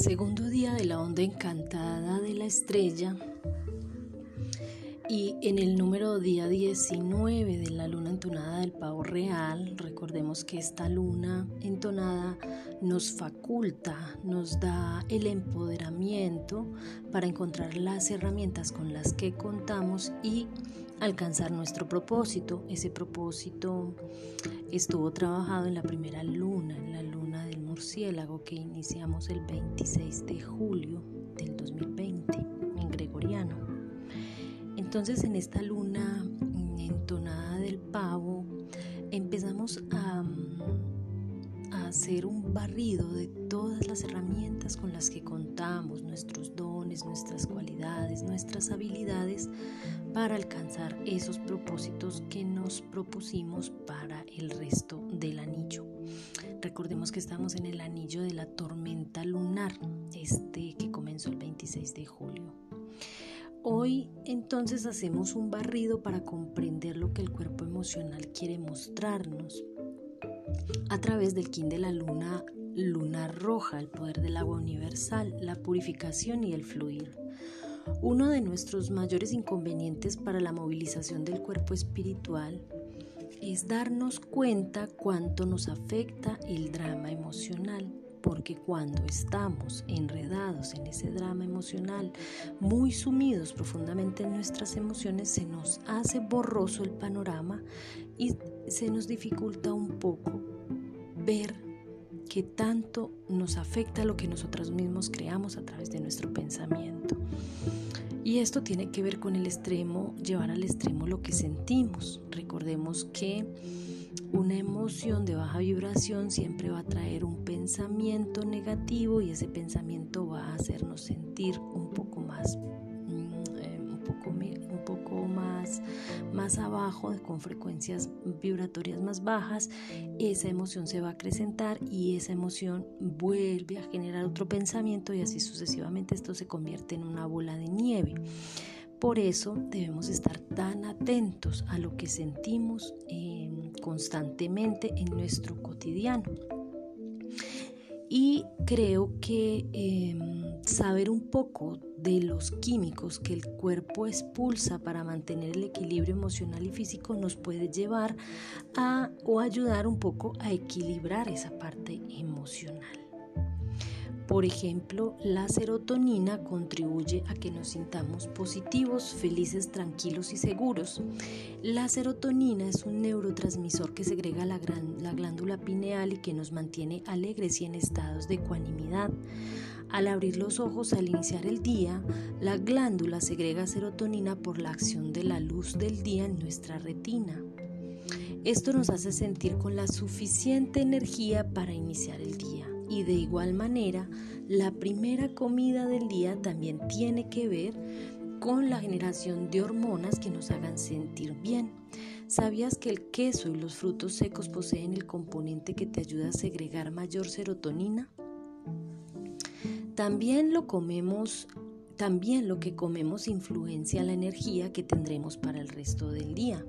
segundo día de la onda encantada de la estrella y en el número día 19 de la luna entonada del pavo real, recordemos que esta luna entonada nos faculta, nos da el empoderamiento para encontrar las herramientas con las que contamos y alcanzar nuestro propósito. Ese propósito estuvo trabajado en la primera luna, en la que iniciamos el 26 de julio del 2020 en gregoriano. Entonces en esta luna entonada del pavo empezamos a hacer un barrido de todas las herramientas con las que contamos, nuestros dones, nuestras cualidades, nuestras habilidades para alcanzar esos propósitos que nos propusimos para el resto del anillo. Recordemos que estamos en el anillo de la tormenta lunar, este que comenzó el 26 de julio. Hoy entonces hacemos un barrido para comprender lo que el cuerpo emocional quiere mostrarnos a través del kin de la luna lunar roja, el poder del agua universal, la purificación y el fluir. Uno de nuestros mayores inconvenientes para la movilización del cuerpo espiritual es darnos cuenta cuánto nos afecta el drama emocional, porque cuando estamos enredados en ese drama emocional, muy sumidos profundamente en nuestras emociones, se nos hace borroso el panorama y se nos dificulta un poco ver que tanto nos afecta lo que nosotros mismos creamos a través de nuestro pensamiento. Y esto tiene que ver con el extremo, llevar al extremo lo que sentimos. Recordemos que una emoción de baja vibración siempre va a traer un pensamiento negativo y ese pensamiento va a hacernos sentir un poco más más abajo, con frecuencias vibratorias más bajas, esa emoción se va a acrecentar y esa emoción vuelve a generar otro pensamiento y así sucesivamente esto se convierte en una bola de nieve. Por eso debemos estar tan atentos a lo que sentimos em, constantemente en nuestro cotidiano. Y creo que em, saber un poco de los químicos que el cuerpo expulsa para mantener el equilibrio emocional y físico nos puede llevar a o ayudar un poco a equilibrar esa parte emocional. Por ejemplo, la serotonina contribuye a que nos sintamos positivos, felices, tranquilos y seguros. La serotonina es un neurotransmisor que segrega la, la glándula pineal y que nos mantiene alegres y en estados de ecuanimidad. Al abrir los ojos al iniciar el día, la glándula segrega serotonina por la acción de la luz del día en nuestra retina. Esto nos hace sentir con la suficiente energía para iniciar el día. Y de igual manera, la primera comida del día también tiene que ver con la generación de hormonas que nos hagan sentir bien. ¿Sabías que el queso y los frutos secos poseen el componente que te ayuda a segregar mayor serotonina? También lo comemos, también lo que comemos influencia la energía que tendremos para el resto del día.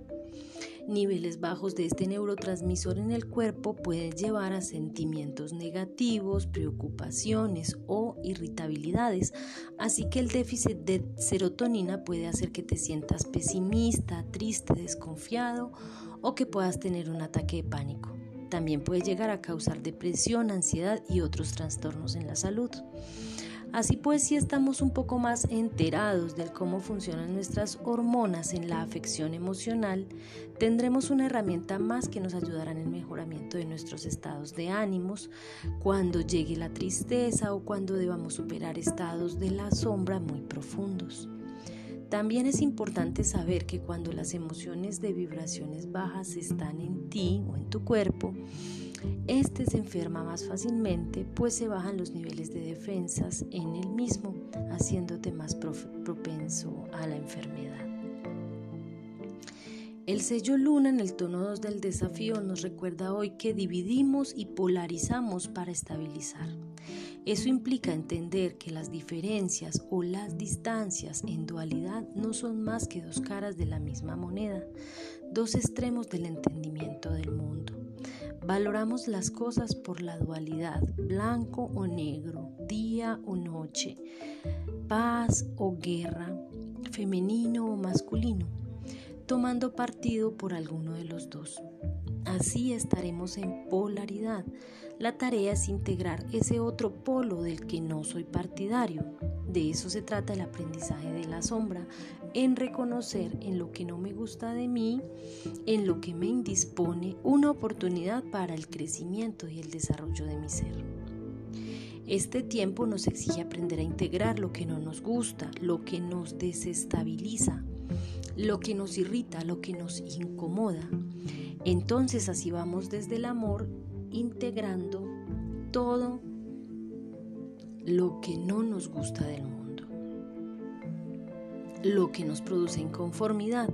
Niveles bajos de este neurotransmisor en el cuerpo pueden llevar a sentimientos negativos, preocupaciones o irritabilidades, así que el déficit de serotonina puede hacer que te sientas pesimista, triste, desconfiado o que puedas tener un ataque de pánico. También puede llegar a causar depresión, ansiedad y otros trastornos en la salud. Así pues, si estamos un poco más enterados de cómo funcionan nuestras hormonas en la afección emocional, tendremos una herramienta más que nos ayudará en el mejoramiento de nuestros estados de ánimos cuando llegue la tristeza o cuando debamos superar estados de la sombra muy profundos. También es importante saber que cuando las emociones de vibraciones bajas están en ti o en tu cuerpo, este se enferma más fácilmente pues se bajan los niveles de defensas en el mismo, haciéndote más propenso a la enfermedad. El sello luna en el tono 2 del desafío nos recuerda hoy que dividimos y polarizamos para estabilizar. Eso implica entender que las diferencias o las distancias en dualidad no son más que dos caras de la misma moneda, dos extremos del entendimiento del mundo. Valoramos las cosas por la dualidad, blanco o negro, día o noche, paz o guerra, femenino o masculino, tomando partido por alguno de los dos. Así estaremos en polaridad. La tarea es integrar ese otro polo del que no soy partidario. De eso se trata el aprendizaje de la sombra, en reconocer en lo que no me gusta de mí, en lo que me indispone, una oportunidad para el crecimiento y el desarrollo de mi ser. Este tiempo nos exige aprender a integrar lo que no nos gusta, lo que nos desestabiliza, lo que nos irrita, lo que nos incomoda. Entonces así vamos desde el amor integrando todo lo que no nos gusta del mundo lo que nos produce inconformidad,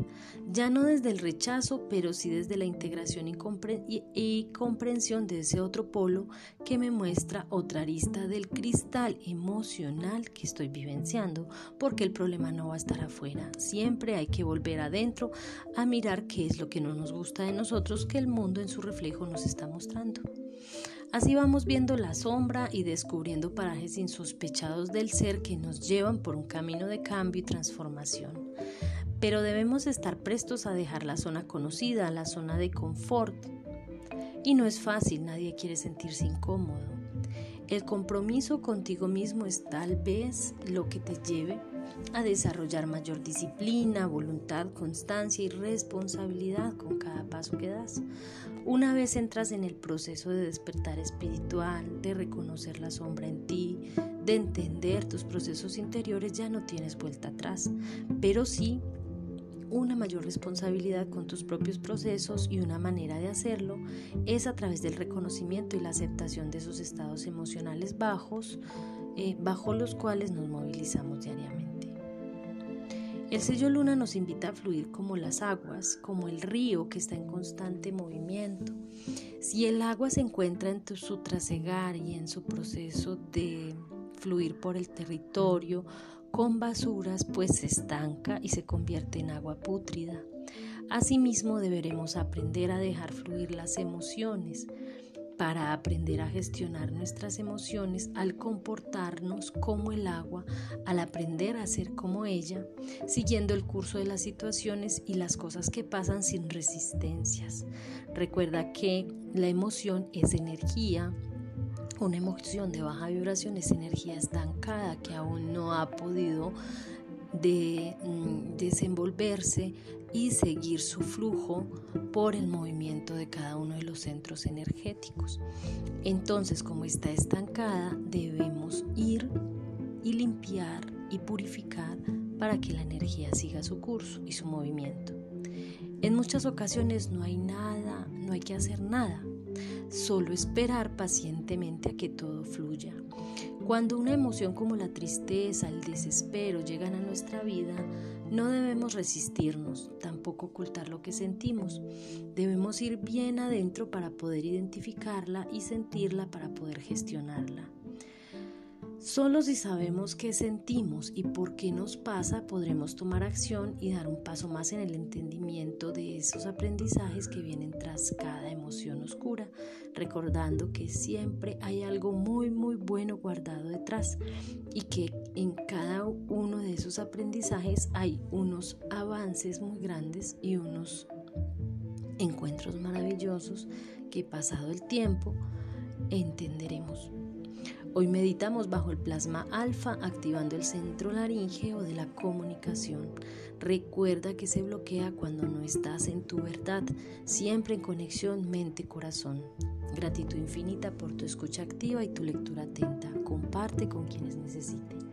ya no desde el rechazo, pero sí desde la integración y, comprensión de ese otro polo que me muestra otra arista del cristal emocional que estoy vivenciando, porque el problema no va a estar afuera, siempre hay que volver adentro a mirar qué es lo que no nos gusta de nosotros que el mundo en su reflejo nos está mostrando. Así vamos viendo la sombra y descubriendo parajes insospechados del ser que nos llevan por un camino de cambio y transformación. Pero debemos estar prestos a dejar la zona conocida, la zona de confort. Y no es fácil, nadie quiere sentirse incómodo. El compromiso contigo mismo es tal vez lo que te lleve a desarrollar mayor disciplina, voluntad, constancia y responsabilidad con cada paso que das. Una vez entras en el proceso de despertar espiritual, de reconocer la sombra en ti, de entender tus procesos interiores, ya no tienes vuelta atrás, pero sí una mayor responsabilidad con tus propios procesos y una manera de hacerlo es a través del reconocimiento y la aceptación de esos estados emocionales bajos, eh, bajo los cuales nos movilizamos diariamente. El sello luna nos invita a fluir como las aguas, como el río que está en constante movimiento. Si el agua se encuentra en su trasegar y en su proceso de fluir por el territorio con basuras, pues se estanca y se convierte en agua pútrida. Asimismo, deberemos aprender a dejar fluir las emociones para aprender a gestionar nuestras emociones al comportarnos como el agua, al aprender a ser como ella, siguiendo el curso de las situaciones y las cosas que pasan sin resistencias. Recuerda que la emoción es energía, una emoción de baja vibración es energía estancada que aún no ha podido mm, desenvolverse y seguir su flujo por el movimiento de cada uno de los centros energéticos. Entonces, como está estancada, debemos ir y limpiar y purificar para que la energía siga su curso y su movimiento. En muchas ocasiones no hay nada, no hay que hacer nada, solo esperar pacientemente a que todo fluya. Cuando una emoción como la tristeza, el desespero llegan a nuestra vida, no debemos resistirnos, tampoco ocultar lo que sentimos. Debemos ir bien adentro para poder identificarla y sentirla para poder gestionarla. Solo si sabemos qué sentimos y por qué nos pasa, podremos tomar acción y dar un paso más en el entendimiento de esos aprendizajes que vienen tras cada emoción oscura, recordando que siempre hay algo muy muy bueno guardado detrás y que en cada uno de esos aprendizajes hay unos avances muy grandes y unos encuentros maravillosos que pasado el tiempo entenderemos. Hoy meditamos bajo el plasma alfa activando el centro laríngeo de la comunicación. Recuerda que se bloquea cuando no estás en tu verdad, siempre en conexión mente-corazón. Gratitud infinita por tu escucha activa y tu lectura atenta. Comparte con quienes necesiten.